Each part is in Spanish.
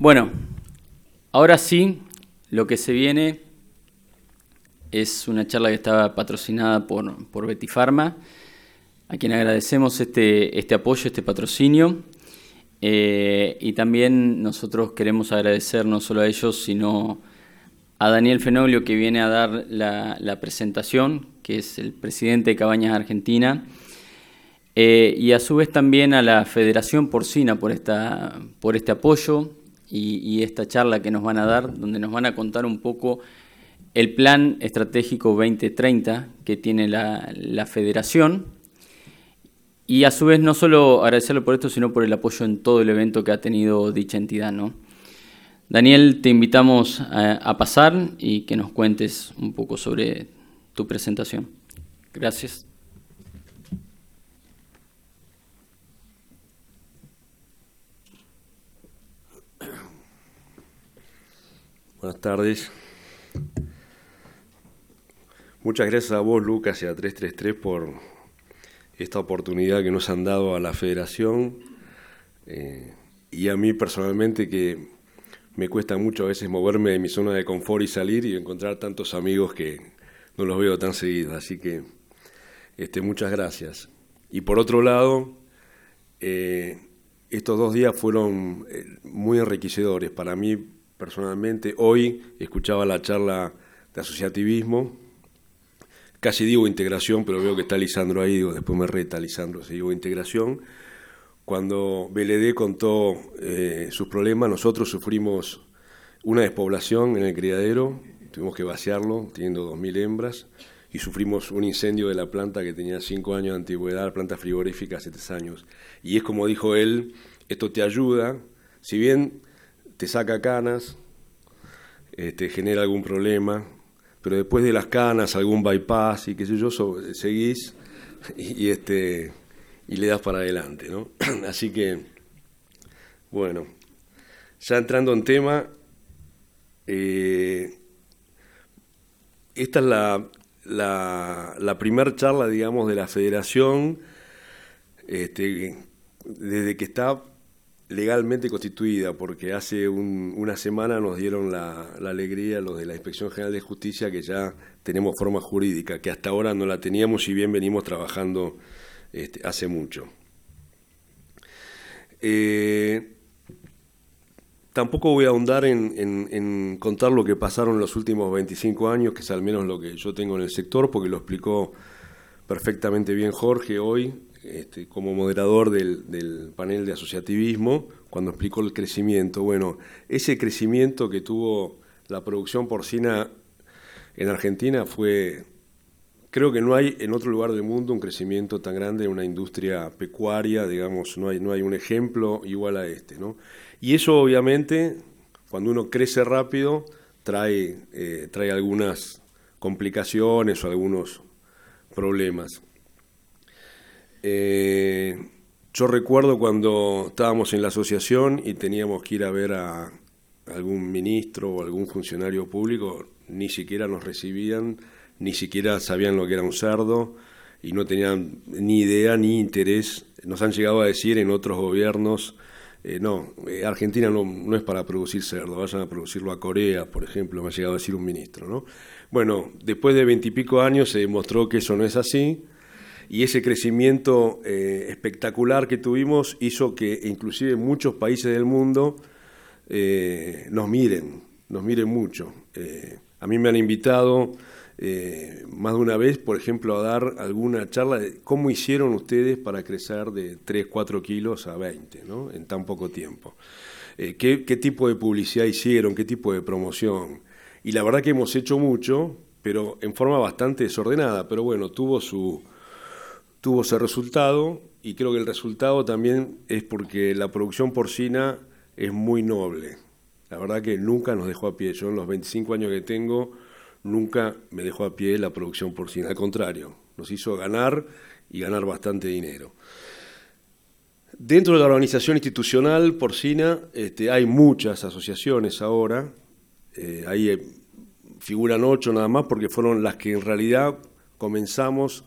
Bueno, ahora sí, lo que se viene es una charla que estaba patrocinada por, por Betty Pharma, a quien agradecemos este, este apoyo, este patrocinio. Eh, y también nosotros queremos agradecer no solo a ellos, sino a Daniel Fenoglio, que viene a dar la, la presentación, que es el presidente de Cabañas Argentina, eh, y a su vez también a la Federación Porcina por, esta, por este apoyo y, esta charla que nos van a dar, donde nos van a contar un poco el plan estratégico 2030 que tiene la, la federación y a su vez no solo agradecerle por esto, sino por el apoyo en todo el evento que ha tenido dicha entidad. ¿no? Daniel, te invitamos a pasar y que nos cuentes un poco sobre tu presentación. Gracias. Buenas tardes. Muchas gracias a vos, Lucas, y a 333 por esta oportunidad que nos han dado a la Federación eh, y a mí personalmente que me cuesta mucho a veces moverme de mi zona de confort y salir y encontrar tantos amigos que no los veo tan seguidos. Así que este, muchas gracias. Y por otro lado, eh, estos dos días fueron eh, muy enriquecedores para mí personalmente. Hoy escuchaba la charla de asociativismo, casi digo integración, pero veo que está Lisandro ahí, después me reta Lisandro, si digo integración. Cuando BLD contó eh, sus problemas, nosotros sufrimos una despoblación en el criadero, tuvimos que vaciarlo, teniendo 2.000 hembras, y sufrimos un incendio de la planta que tenía 5 años de antigüedad, planta frigorífica hace 3 años. Y es como dijo él, esto te ayuda, si bien te saca canas, te este, genera algún problema, pero después de las canas, algún bypass y qué sé yo, seguís y, este, y le das para adelante, ¿no? Así que, bueno, ya entrando en tema, eh, esta es la, la, la primera charla, digamos, de la federación, este, desde que está legalmente constituida, porque hace una semana nos dieron la, alegría los de la Inspección General de Justicia que ya tenemos forma jurídica, que hasta ahora no la teníamos y bien venimos trabajando este, hace mucho. Eh, tampoco voy a ahondar en, en, contar lo que pasaron los últimos 25 años, que es al menos lo que yo tengo en el sector, porque lo explicó perfectamente bien Jorge hoy, este, como moderador del, panel de asociativismo cuando explicó el crecimiento. Bueno, ese crecimiento que tuvo la producción porcina en Argentina fue, creo que no hay en otro lugar del mundo un crecimiento tan grande en una industria pecuaria, digamos, no hay, no hay un ejemplo igual a este. ¿no? Y eso obviamente, cuando uno crece rápido, trae, eh, trae algunas complicaciones o algunos problemas. Eh, yo recuerdo cuando estábamos en la asociación y teníamos que ir a ver a algún ministro o algún funcionario público, ni siquiera nos recibían, ni siquiera sabían lo que era un cerdo y no tenían ni idea ni interés. Nos han llegado a decir en otros gobiernos, eh, no, eh, Argentina no, no, es para producir cerdo, vayan a producirlo a Corea, por ejemplo, me ha llegado a decir un ministro. ¿no? Bueno, después de veintipico años se demostró que eso no es así y ese crecimiento eh, espectacular que tuvimos hizo que inclusive muchos países del mundo eh, nos miren, nos miren mucho. Eh, a mí me han invitado más de una vez, por ejemplo, a dar alguna charla de cómo hicieron ustedes para crecer de 3, 4 kilos a 20 ¿no? en tan poco tiempo. ¿qué, ¿Qué tipo de publicidad hicieron? ¿Qué tipo de promoción? Y la verdad que hemos hecho mucho, pero en forma bastante desordenada, pero bueno, tuvo su, tuvo ese resultado y creo que el resultado también es porque la producción porcina es muy noble. La verdad que nunca nos dejó a pie. Yo en los 25 años que tengo nunca me dejó a pie la producción porcina. Al contrario, nos hizo ganar y ganar bastante dinero. Dentro de la organización institucional porcina este, hay muchas asociaciones ahora. Eh, ahí eh, figuran ocho nada más porque fueron las que en realidad comenzamos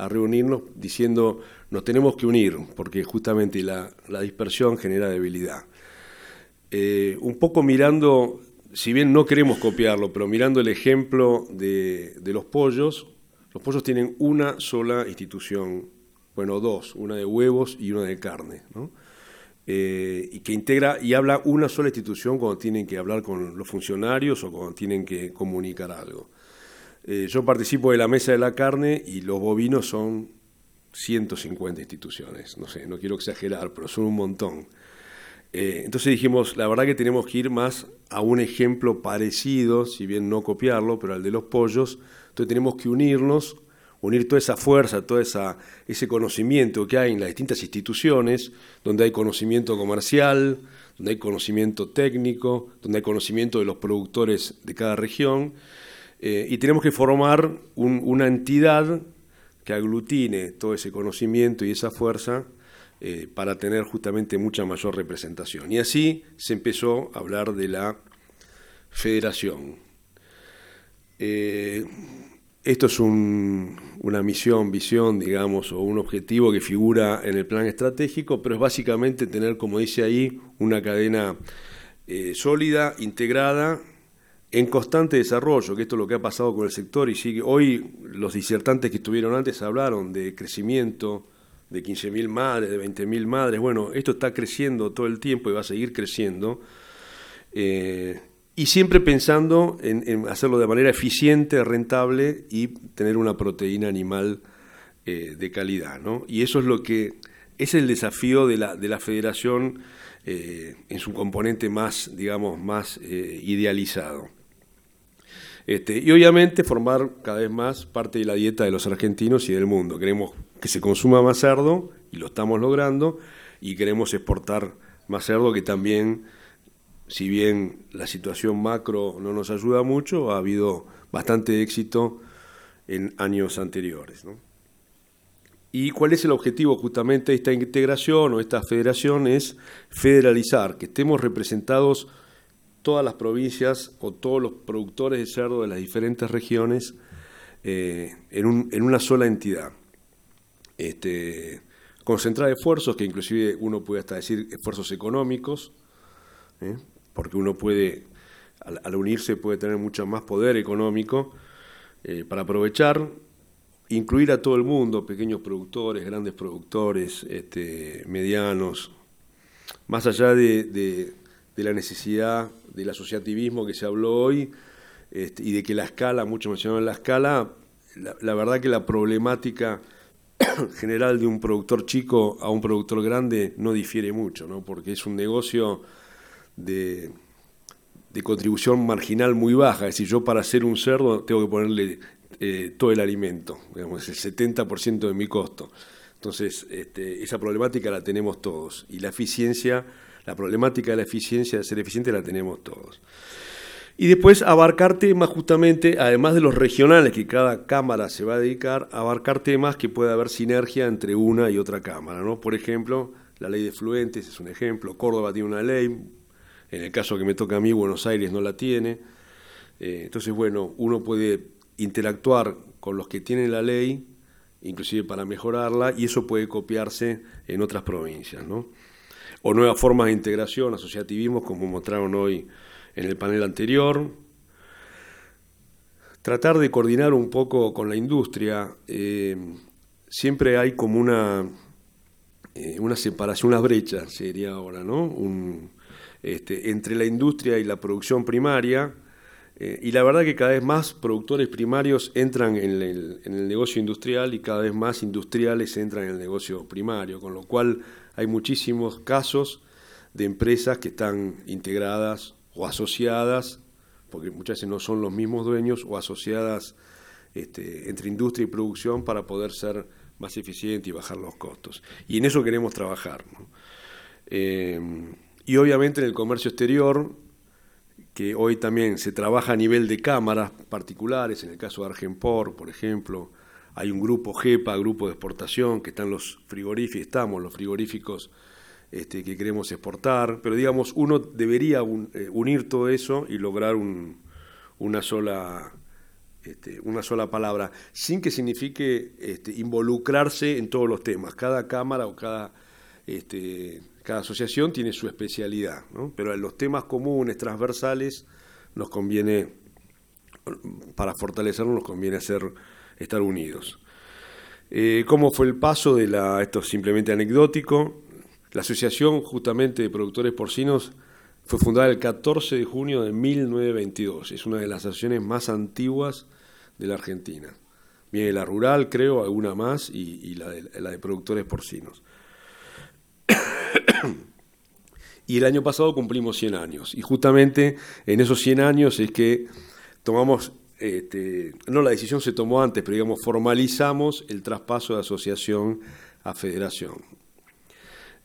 a reunirnos diciendo nos tenemos que unir, porque justamente la, dispersión genera debilidad. eh, un poco mirando, si bien no queremos copiarlo, pero mirando el ejemplo de, los pollos, los pollos tienen una sola institución, bueno, dos, una de huevos y una de carne, ¿no? Eh, y que integra y habla una sola institución cuando tienen que hablar con los funcionarios o cuando tienen que comunicar algo. Eh, yo participo de la mesa de la carne y los bovinos son 150 instituciones, no sé, no quiero exagerar, pero son un montón. Eh, entonces dijimos, la verdad que tenemos que ir más a un ejemplo parecido, si bien no copiarlo, pero al de los pollos. Entonces tenemos que unirnos, unir toda esa fuerza, todo esa, ese conocimiento que hay en las distintas instituciones, donde hay conocimiento comercial, donde hay conocimiento técnico, donde hay conocimiento de los productores de cada región, eh, y tenemos que formar una entidad que aglutine todo ese conocimiento y esa fuerza eh, para tener justamente mucha mayor representación. Y así se empezó a hablar de la federación. Eh, esto es una misión, visión, digamos, o un objetivo que figura en el plan estratégico, pero es básicamente tener, como dice ahí, una cadena sólida, integrada, en constante desarrollo, que esto es lo que ha pasado con el sector y sigue. Hoy los disertantes que estuvieron antes hablaron de crecimiento, de 15.000 madres, de 20.000 madres. Bueno, esto está creciendo todo el tiempo y va a seguir creciendo. Eh, y siempre pensando en, hacerlo de manera eficiente, rentable y tener una proteína animal eh, de calidad. ¿no? Y eso es lo que es el desafío de la, de la federación eh, en su componente más, digamos, más idealizado. Este, y obviamente formar cada vez más parte de la dieta de los argentinos y del mundo. Queremos que se consuma más cerdo, y lo estamos logrando, y queremos exportar más cerdo que también, si bien la situación macro no nos ayuda mucho, ha habido bastante éxito en años anteriores. ¿Y cuál es el objetivo justamente de esta integración o esta federación? Es federalizar, que estemos representados todas las provincias o todos los productores de cerdo de las diferentes regiones eh, en, una sola entidad. Este, concentrar esfuerzos, que inclusive uno puede hasta decir esfuerzos económicos, ¿eh? porque uno puede, al, unirse puede tener mucho más poder económico eh, para aprovechar, incluir a todo el mundo, pequeños productores, grandes productores, este, medianos, más allá de de la necesidad del asociativismo que se habló hoy este, y de que la escala, mucho mencionaron la escala, la, verdad que la problemática general de un productor chico a un productor grande no difiere mucho, ¿no? porque es un negocio de, de contribución marginal muy baja, es decir, yo para hacer un cerdo tengo que ponerle eh, todo el alimento, digamos, el 70% de mi costo. Entonces, este, esa problemática la tenemos todos y la eficiencia la problemática de la eficiencia, de ser eficiente, la tenemos todos. Y después abarcar temas justamente, además de los regionales que cada cámara se va a dedicar, abarcar temas que pueda haber sinergia entre una y otra cámara. ¿no? Por ejemplo, la ley de fluentes es un ejemplo, Córdoba tiene una ley, en el caso que me toca a mí, Buenos Aires no la tiene. Eh, entonces, bueno, uno puede interactuar con los que tienen la ley, inclusive para mejorarla, y eso puede copiarse en otras provincias. ¿no? O nuevas formas de integración, asociativismo, como mostraron hoy en el panel anterior. Tratar de coordinar un poco con la industria. Eh, siempre hay como una, eh, una separación, una brecha, sería ahora, ¿no? este, entre la industria y la producción primaria. Eh, y la verdad que cada vez más productores primarios entran en el, en el, negocio industrial y cada vez más industriales entran en el negocio primario, con lo cual hay muchísimos casos de empresas que están integradas o asociadas, porque muchas veces no son los mismos dueños, o asociadas este, entre industria y producción para poder ser más eficiente y bajar los costos. Y en eso queremos trabajar. Eh, y obviamente en el comercio exterior, que hoy también se trabaja a nivel de cámaras particulares, en el caso de Argenpor, por ejemplo, hay un grupo GEPA, grupo de exportación, que están los frigoríficos, estamos los frigoríficos este, que queremos exportar, pero digamos, uno debería eh, unir todo eso y lograr una, sola, este, una sola palabra, sin que signifique este, involucrarse en todos los temas. Cada cámara o cada cada asociación tiene su especialidad, ¿no? pero en los temas comunes, transversales, nos conviene, para fortalecernos, nos conviene hacer, estar unidos. Eh, ¿Cómo fue el paso de la, esto es simplemente anecdótico, la Asociación justamente de Productores Porcinos fue fundada el 14 de junio de 1922, es una de las asociaciones más antiguas de la Argentina. Viene la rural, creo, alguna más, y, la, de, productores porcinos. y el año pasado cumplimos 100 años, y justamente en esos 100 años es que tomamos este, no la decisión se tomó antes, pero digamos, formalizamos el traspaso de asociación a federación.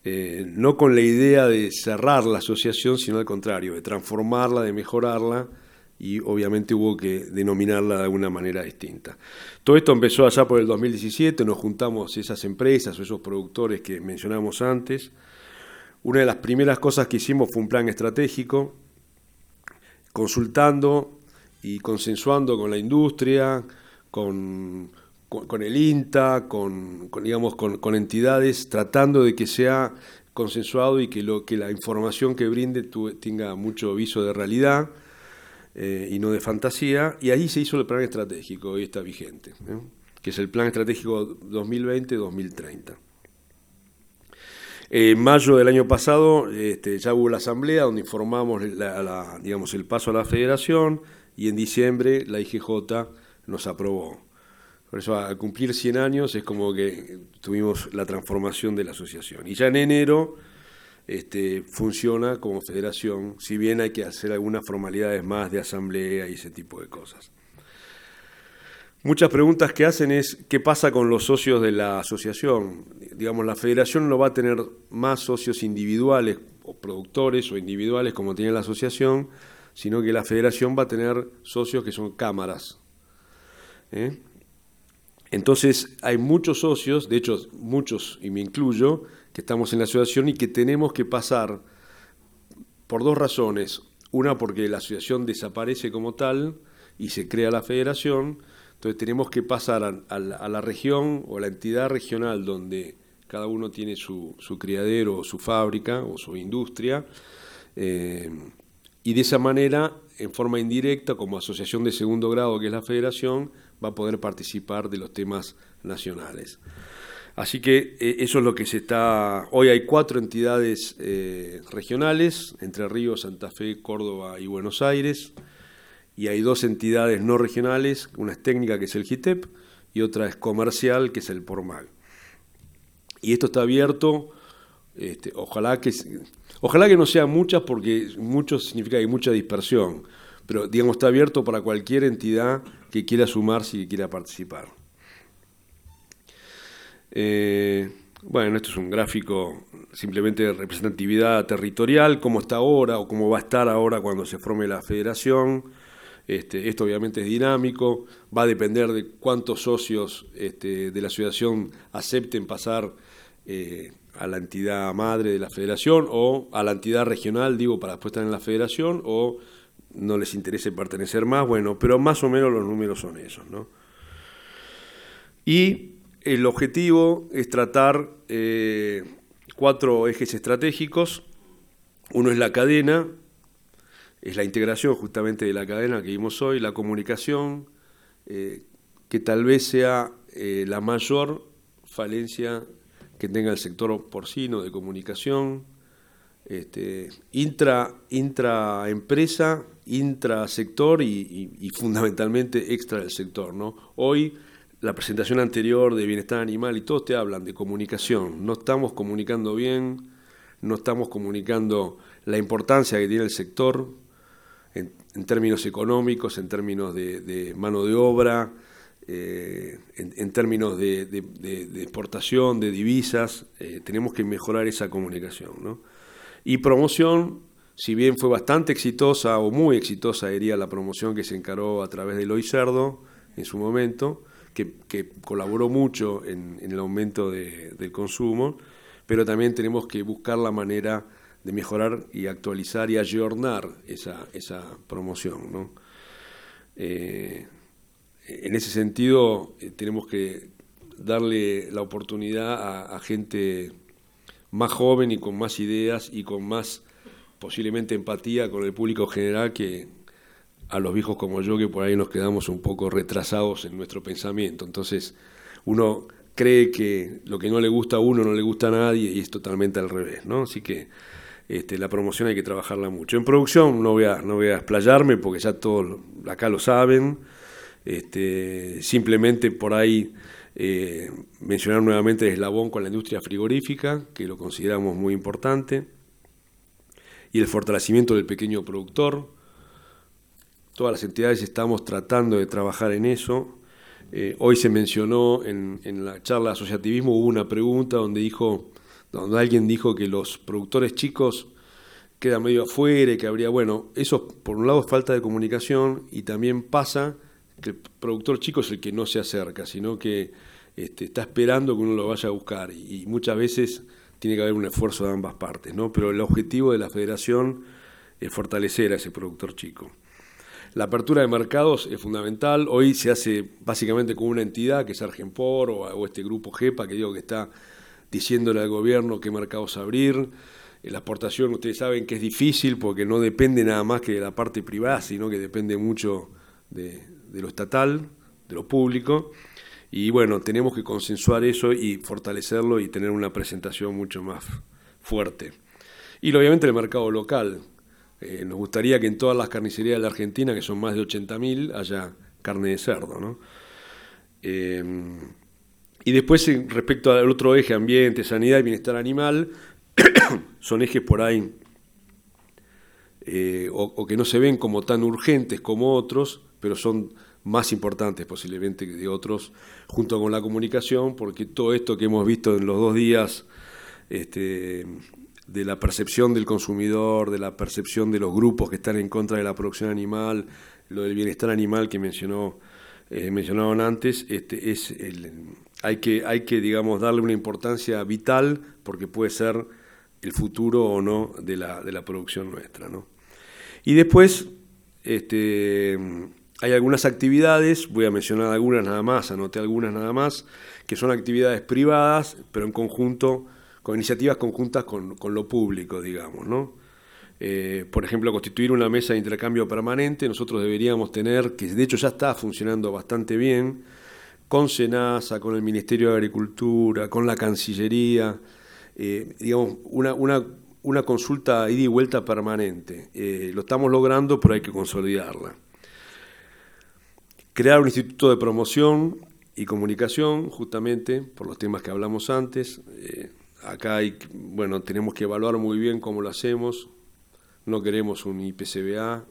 Eh, no con la idea de cerrar la asociación, sino al contrario, de transformarla, de mejorarla, y obviamente hubo que denominarla de alguna manera distinta. Todo esto empezó allá por el 2017, nos juntamos esas empresas o esos productores que mencionamos antes. Una de las primeras cosas que hicimos fue un plan estratégico, consultando y consensuando con la industria, con, el INTA, con, digamos, con, entidades, tratando de que sea consensuado y que, lo, que la información que brinde tenga mucho viso de realidad eh, y no de fantasía. Y ahí se hizo el plan estratégico, y está vigente, ¿eh? que es el plan estratégico 2020-2030. En mayo del año pasado este, ya hubo la asamblea donde informamos digamos, el paso a la federación, y en diciembre la IGJ nos aprobó. Por eso al cumplir 100 años es como que tuvimos la transformación de la asociación. Y ya en enero este, funciona como federación, si bien hay que hacer algunas formalidades más de asamblea y ese tipo de cosas. Muchas preguntas que hacen es qué pasa con los socios de la asociación. Digamos, la federación no va a tener más socios individuales o productores o individuales como tiene la asociación, sino que la federación va a tener socios que son cámaras. ¿eh? Entonces hay muchos socios, de hecho muchos, y me incluyo, que estamos en la asociación y que tenemos que pasar por dos razones. Una porque la asociación desaparece como tal y se crea la federación, entonces tenemos que pasar a, la, región o a la entidad regional donde cada uno tiene su, criadero o su fábrica o su industria. Eh, y de esa manera, en forma indirecta, como asociación de segundo grado, que es la federación, va a poder participar de los temas nacionales. Así que eh, eso es lo que se está... Hoy hay cuatro entidades eh, regionales, Entre Ríos, Santa Fe, Córdoba y Buenos Aires, y hay dos entidades no regionales, una es técnica, que es el GITEP, y otra es comercial, que es el PORMAG. Y esto está abierto, este, ojalá que Ojalá que no sean muchas porque mucho significa que hay mucha dispersión, pero digamos está abierto para cualquier entidad que quiera sumarse y que quiera participar. Eh, bueno, esto es un gráfico simplemente de representatividad territorial, cómo está ahora o cómo va a estar ahora cuando se forme la federación. Este, esto obviamente es dinámico, va a depender de cuántos socios este, de la asociación acepten pasar eh, a la entidad madre de la federación o a la entidad regional, digo, para después estar en la federación o no les interese pertenecer más, bueno, pero más o menos los números son esos, ¿no? Y el objetivo es tratar eh, cuatro ejes estratégicos. Uno es la cadena, es la integración justamente de la cadena que vimos hoy, la comunicación, eh, que tal vez sea eh, la mayor falencia que tenga el sector porcino de comunicación, este, intra, intra empresa, intra sector y, fundamentalmente extra del sector. ¿no? Hoy la presentación anterior de bienestar animal y todos te hablan de comunicación. No estamos comunicando bien, no estamos comunicando la importancia que tiene el sector en, términos económicos, en términos de mano de obra, eh, en, términos de, exportación, de divisas, eh, tenemos que mejorar esa comunicación. Y promoción, si bien fue bastante exitosa o muy exitosa, diría la promoción que se encaró a través de Loy Cerdo en su momento, que, colaboró mucho en, el aumento del consumo, pero también tenemos que buscar la manera de mejorar y actualizar y ayornar esa, esa promoción. ¿no? Eh, en ese sentido, eh, tenemos que darle la oportunidad a, gente más joven y con más ideas y con más posiblemente empatía con el público general que a los viejos como yo que por ahí nos quedamos un poco retrasados en nuestro pensamiento. Entonces uno cree que lo que no le gusta a uno no le gusta a nadie y es totalmente al revés, ¿no? Así que este, la promoción hay que trabajarla mucho. En producción no voy a, no voy a explayarme porque ya todos acá lo saben. Este, simplemente por ahí eh, mencionar nuevamente el eslabón con la industria frigorífica, que lo consideramos muy importante, y el fortalecimiento del pequeño productor. Todas las entidades estamos tratando de trabajar en eso. Eh, hoy se mencionó en, en, la charla de asociativismo, hubo una pregunta donde dijo, donde alguien dijo que los productores chicos quedan medio afuera y que habría, bueno, eso por un lado es falta de comunicación y también pasa el productor chico es el que no se acerca, sino que este, está esperando que uno lo vaya a buscar y, muchas veces tiene que haber un esfuerzo de ambas partes, ¿no? Pero el objetivo de la federación es fortalecer a ese productor chico. La apertura de mercados es fundamental. Hoy se hace básicamente con una entidad que es Argenpor o, o este grupo GEPA que digo que está diciéndole al gobierno qué mercados abrir. La exportación, ustedes saben que es difícil porque no depende nada más que de la parte privada, sino que depende mucho de, de lo estatal, de lo público. Y bueno, tenemos que consensuar eso y fortalecerlo y tener una presentación mucho más fuerte. Y obviamente el mercado local. Eh, nos gustaría que en todas las carnicerías de la Argentina, que son más de 80.000, haya carne de cerdo. ¿no? Eh, y después, respecto al otro eje, ambiente, sanidad y bienestar animal, son ejes por ahí eh, o, que no se ven como tan urgentes como otros, pero son más importantes posiblemente que de otros, junto con la comunicación, porque todo esto que hemos visto en los dos días, este, de la percepción del consumidor, de la percepción de los grupos que están en contra de la producción animal, lo del bienestar animal que mencionó eh, antes, este, es hay que hay que digamos darle una importancia vital porque puede ser el futuro o no de la, de la producción nuestra, ¿no? Y después este, hay algunas actividades, voy a mencionar algunas nada más, anoté algunas nada más, que son actividades privadas, pero en conjunto, con iniciativas conjuntas con, lo público, digamos, ¿no? Eh, por ejemplo, constituir una mesa de intercambio permanente, nosotros deberíamos tener, que de hecho ya está funcionando bastante bien, con SENASA, con el Ministerio de Agricultura, con la Cancillería, eh, digamos, una, una consulta ida y vuelta permanente. Eh, lo estamos logrando, pero hay que consolidarla. Crear un instituto de promoción y comunicación, justamente por los temas que hablamos antes. Eh, acá hay, bueno, tenemos que evaluar muy bien cómo lo hacemos. No queremos un IPCBA,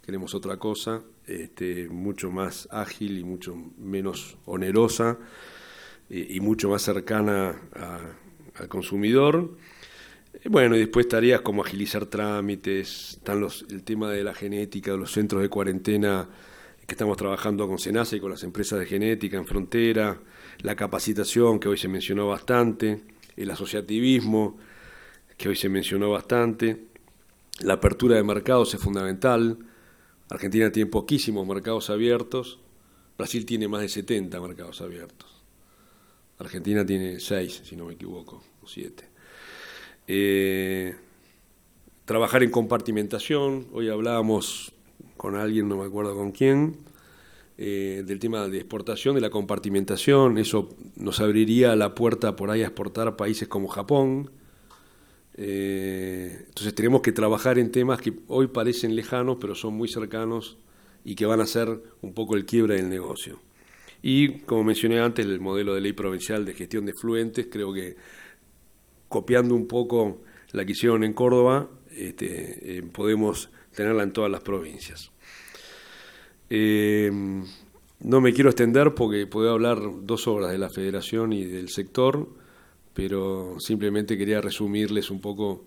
queremos otra cosa, este, mucho más ágil y mucho menos onerosa y mucho más cercana al consumidor bueno, y después tareas como agilizar trámites, están los, el tema de la genética, los centros de cuarentena que estamos trabajando con Senasa y con las empresas de genética en frontera, la capacitación que hoy se mencionó bastante, el asociativismo que hoy se mencionó bastante, la apertura de mercados es fundamental. Argentina tiene poquísimos mercados abiertos, Brasil tiene más de 70 mercados abiertos. Argentina tiene 6, si no me equivoco, o 7. Eh, trabajar en compartimentación, hoy hablábamos con alguien, no me acuerdo con quién, eh, del tema de exportación, de la compartimentación, eso nos abriría la puerta por ahí a exportar países como Japón. Eh, entonces tenemos que trabajar en temas que hoy parecen lejanos, pero son muy cercanos y que van a ser un poco el quiebre del negocio. Y como mencioné antes, el modelo de ley provincial de gestión de fluentes, creo que copiando un poco la que hicieron en Córdoba, este, eh, podemos tenerla en todas las provincias. Eh, no me quiero extender porque puedo hablar dos horas de la federación y del sector, pero simplemente quería resumirles un poco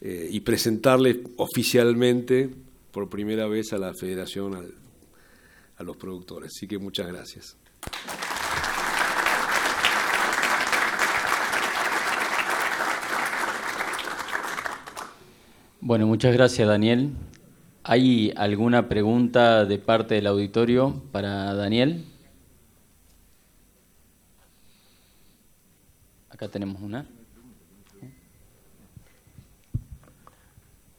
eh, y presentarles oficialmente por primera vez a la federación, a los productores. Así que muchas gracias. Bueno, muchas gracias Daniel. ¿Hay alguna pregunta de parte del auditorio para Daniel? Acá tenemos una.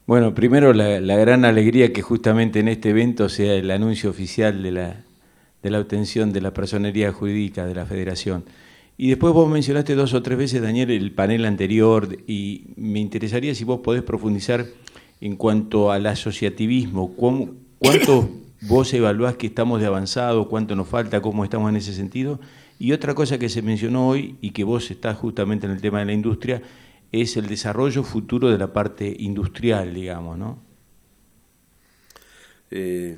Bueno, primero la, gran alegría que justamente en este evento sea el anuncio oficial de la, de la obtención de la personería jurídica de la Federación. Y después vos mencionaste dos o tres veces, Daniel, el panel anterior, y me interesaría si vos podés profundizar en cuanto al asociativismo, ¿cuánto vos evaluás que estamos de avanzado, cuánto nos falta, cómo estamos en ese sentido? Y otra cosa que se mencionó hoy y que vos estás justamente en el tema de la industria, es el desarrollo futuro de la parte industrial, digamos, ¿no? Eh,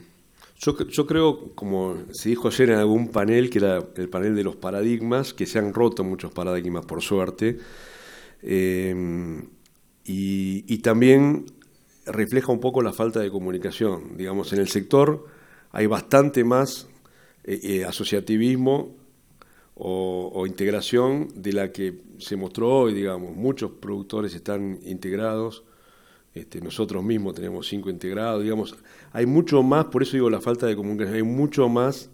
yo, creo, como se dijo ayer en algún panel, que era el panel de los paradigmas, que se han roto muchos paradigmas, por suerte, eh, y, también refleja un poco la falta de comunicación. Digamos, en el sector hay bastante más eh, eh, asociativismo o, integración de la que se mostró hoy, digamos. Muchos productores están integrados, este, nosotros mismos tenemos cinco integrados, digamos, hay mucho más, por eso digo la falta de comunicación, hay mucho más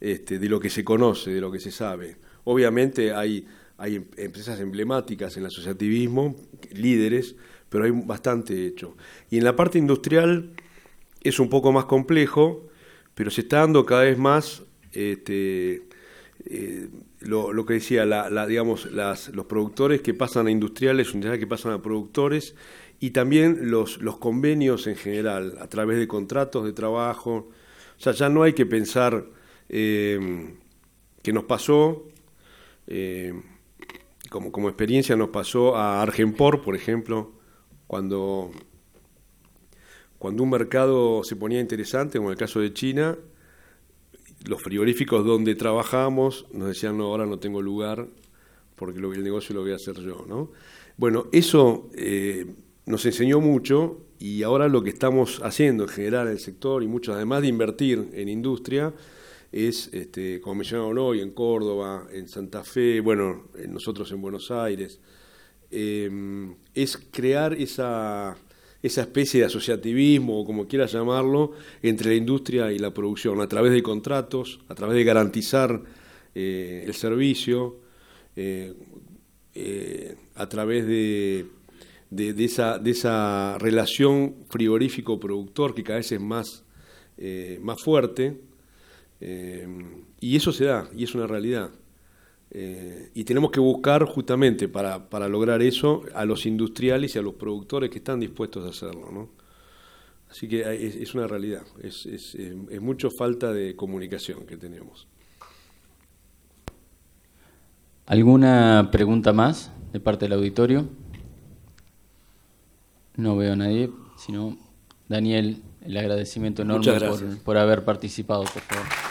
este, de lo que se conoce, de lo que se sabe. Obviamente hay, hay em, empresas emblemáticas en el asociativismo, líderes, pero hay bastante hecho. Y en la parte industrial es un poco más complejo, pero se está dando cada vez más este, eh, lo, que decía, digamos, los productores que pasan a industriales, unidades que pasan a productores, y también los, los convenios en general, a través de contratos de trabajo. O sea, ya no hay que pensar eh, que nos pasó, eh, como, como experiencia nos pasó a Argenpor, por ejemplo, cuando, cuando un mercado se ponía interesante, como el caso de China, los frigoríficos donde trabajamos nos decían, no, ahora no tengo lugar porque lo, el negocio lo voy a hacer yo. ¿no? Bueno, eso eh, nos enseñó mucho y ahora lo que estamos haciendo en general en el sector y mucho, además de invertir en industria, es, este, como mencionaron hoy, en Córdoba, en Santa Fe, bueno, nosotros en Buenos Aires, eh, es crear esa, esa especie de asociativismo, o como quieras llamarlo, entre la industria y la producción, a través de contratos, a través de garantizar eh, el servicio, eh, a través de de, esa, de esa relación frigorífico-productor que cada vez es más, eh, más fuerte. Eh, y eso se da, y es una realidad. Eh, y tenemos que buscar justamente para, para, lograr eso a los industriales y a los productores que están dispuestos a hacerlo. ¿no? Así que es, una realidad, es, es, es mucho falta de comunicación que tenemos. ¿Alguna pregunta más de parte del auditorio? No veo a nadie, sino Daniel, el agradecimiento enorme por, por haber participado, por favor.